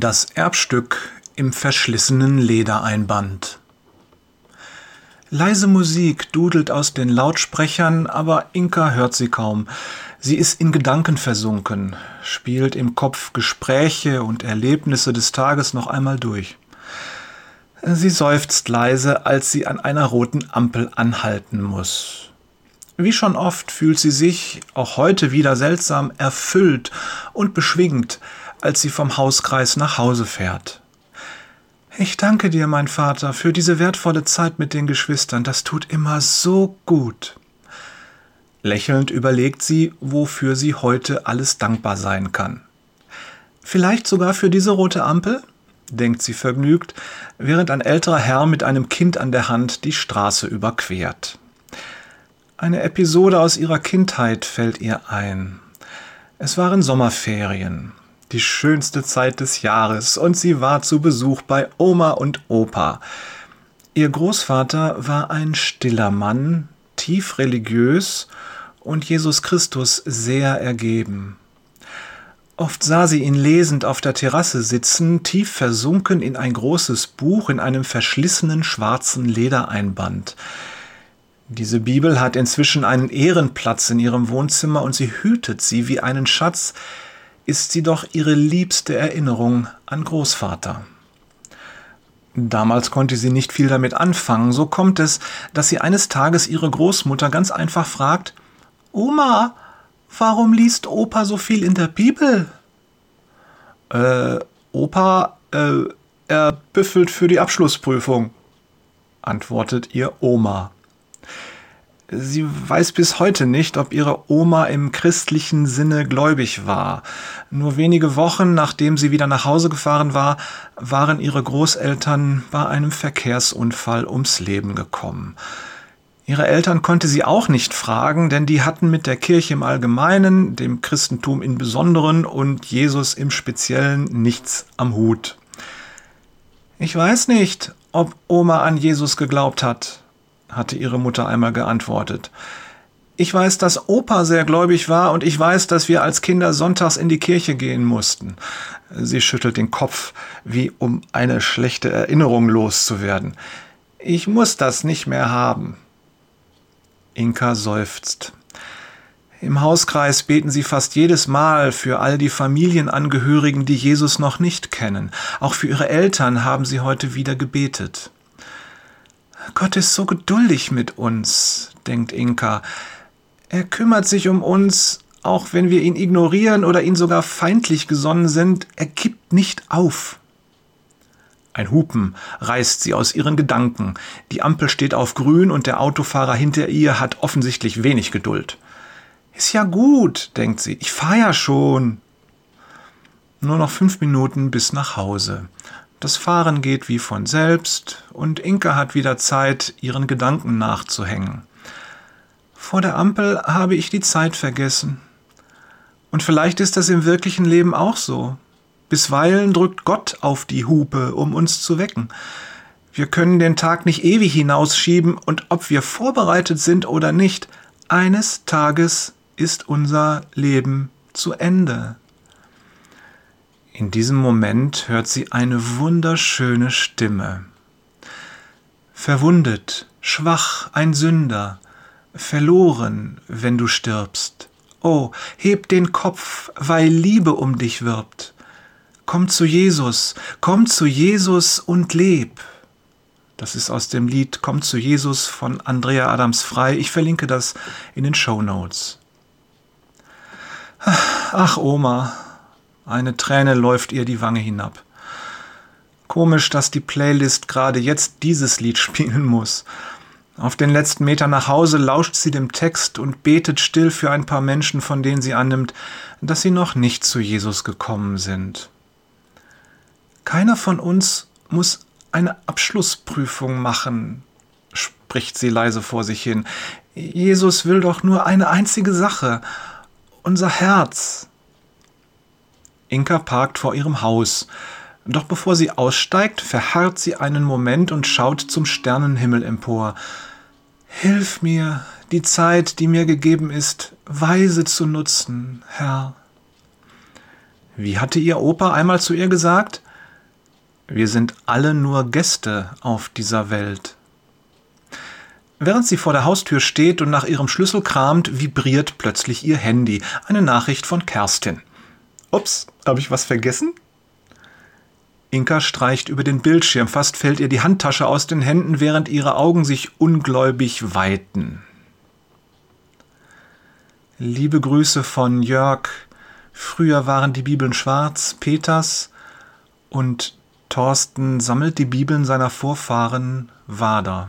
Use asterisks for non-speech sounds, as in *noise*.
Das Erbstück im verschlissenen Ledereinband. Leise Musik dudelt aus den Lautsprechern, aber Inka hört sie kaum. Sie ist in Gedanken versunken, spielt im Kopf Gespräche und Erlebnisse des Tages noch einmal durch. Sie seufzt leise, als sie an einer roten Ampel anhalten muss. Wie schon oft fühlt sie sich, auch heute wieder seltsam, erfüllt und beschwingt, als sie vom Hauskreis nach Hause fährt. Ich danke dir, mein Vater, für diese wertvolle Zeit mit den Geschwistern. Das tut immer so gut. Lächelnd überlegt sie, wofür sie heute alles dankbar sein kann. Vielleicht sogar für diese rote Ampel? denkt sie vergnügt, während ein älterer Herr mit einem Kind an der Hand die Straße überquert. Eine Episode aus ihrer Kindheit fällt ihr ein. Es waren Sommerferien die schönste Zeit des Jahres, und sie war zu Besuch bei Oma und Opa. Ihr Großvater war ein stiller Mann, tief religiös und Jesus Christus sehr ergeben. Oft sah sie ihn lesend auf der Terrasse sitzen, tief versunken in ein großes Buch in einem verschlissenen schwarzen Ledereinband. Diese Bibel hat inzwischen einen Ehrenplatz in ihrem Wohnzimmer und sie hütet sie wie einen Schatz, ist sie doch ihre liebste Erinnerung an Großvater. Damals konnte sie nicht viel damit anfangen, so kommt es, dass sie eines Tages ihre Großmutter ganz einfach fragt Oma, warum liest Opa so viel in der Bibel? Äh, Opa, äh, er büffelt für die Abschlussprüfung, antwortet ihr Oma. Sie weiß bis heute nicht, ob ihre Oma im christlichen Sinne gläubig war. Nur wenige Wochen nachdem sie wieder nach Hause gefahren war, waren ihre Großeltern bei einem Verkehrsunfall ums Leben gekommen. Ihre Eltern konnte sie auch nicht fragen, denn die hatten mit der Kirche im Allgemeinen, dem Christentum im Besonderen und Jesus im Speziellen nichts am Hut. Ich weiß nicht, ob Oma an Jesus geglaubt hat, hatte ihre Mutter einmal geantwortet. Ich weiß, dass Opa sehr gläubig war und ich weiß, dass wir als Kinder sonntags in die Kirche gehen mussten. Sie schüttelt den Kopf, wie um eine schlechte Erinnerung loszuwerden. Ich muss das nicht mehr haben. Inka seufzt. Im Hauskreis beten sie fast jedes Mal für all die Familienangehörigen, die Jesus noch nicht kennen. Auch für ihre Eltern haben sie heute wieder gebetet. Gott ist so geduldig mit uns, denkt Inka. Er kümmert sich um uns, auch wenn wir ihn ignorieren oder ihn sogar feindlich gesonnen sind, er gibt nicht auf. Ein Hupen reißt sie aus ihren Gedanken. Die Ampel steht auf grün und der Autofahrer hinter ihr hat offensichtlich wenig Geduld. Ist ja gut, denkt sie, ich fahr ja schon. Nur noch fünf Minuten bis nach Hause. Das Fahren geht wie von selbst und Inke hat wieder Zeit, ihren Gedanken nachzuhängen. Vor der Ampel habe ich die Zeit vergessen. Und vielleicht ist das im wirklichen Leben auch so. Bisweilen drückt Gott auf die Hupe, um uns zu wecken. Wir können den Tag nicht ewig hinausschieben und ob wir vorbereitet sind oder nicht, eines Tages ist unser Leben zu Ende. In diesem Moment hört sie eine wunderschöne Stimme. Verwundet, schwach, ein Sünder, verloren, wenn du stirbst. Oh, heb den Kopf, weil Liebe um dich wirbt. Komm zu Jesus, komm zu Jesus und leb. Das ist aus dem Lied Komm zu Jesus von Andrea Adams Frei. Ich verlinke das in den Show Notes. Ach, Oma, eine Träne läuft ihr die Wange hinab. Komisch, dass die Playlist gerade jetzt dieses Lied *laughs* spielen muss. Auf den letzten Metern nach Hause lauscht sie dem Text und betet still für ein paar Menschen, von denen sie annimmt, dass sie noch nicht zu Jesus gekommen sind. Keiner von uns muss eine Abschlussprüfung machen, spricht sie leise vor sich hin. Jesus will doch nur eine einzige Sache, unser Herz. Inka parkt vor ihrem Haus. Doch bevor sie aussteigt, verharrt sie einen Moment und schaut zum Sternenhimmel empor. Hilf mir, die Zeit, die mir gegeben ist, weise zu nutzen, Herr. Wie hatte ihr Opa einmal zu ihr gesagt? Wir sind alle nur Gäste auf dieser Welt. Während sie vor der Haustür steht und nach ihrem Schlüssel kramt, vibriert plötzlich ihr Handy. Eine Nachricht von Kerstin. Ups, habe ich was vergessen? Inka streicht über den Bildschirm, fast fällt ihr die Handtasche aus den Händen, während ihre Augen sich ungläubig weiten. Liebe Grüße von Jörg. Früher waren die Bibeln schwarz, Peters und Thorsten sammelt die Bibeln seiner Vorfahren Wader.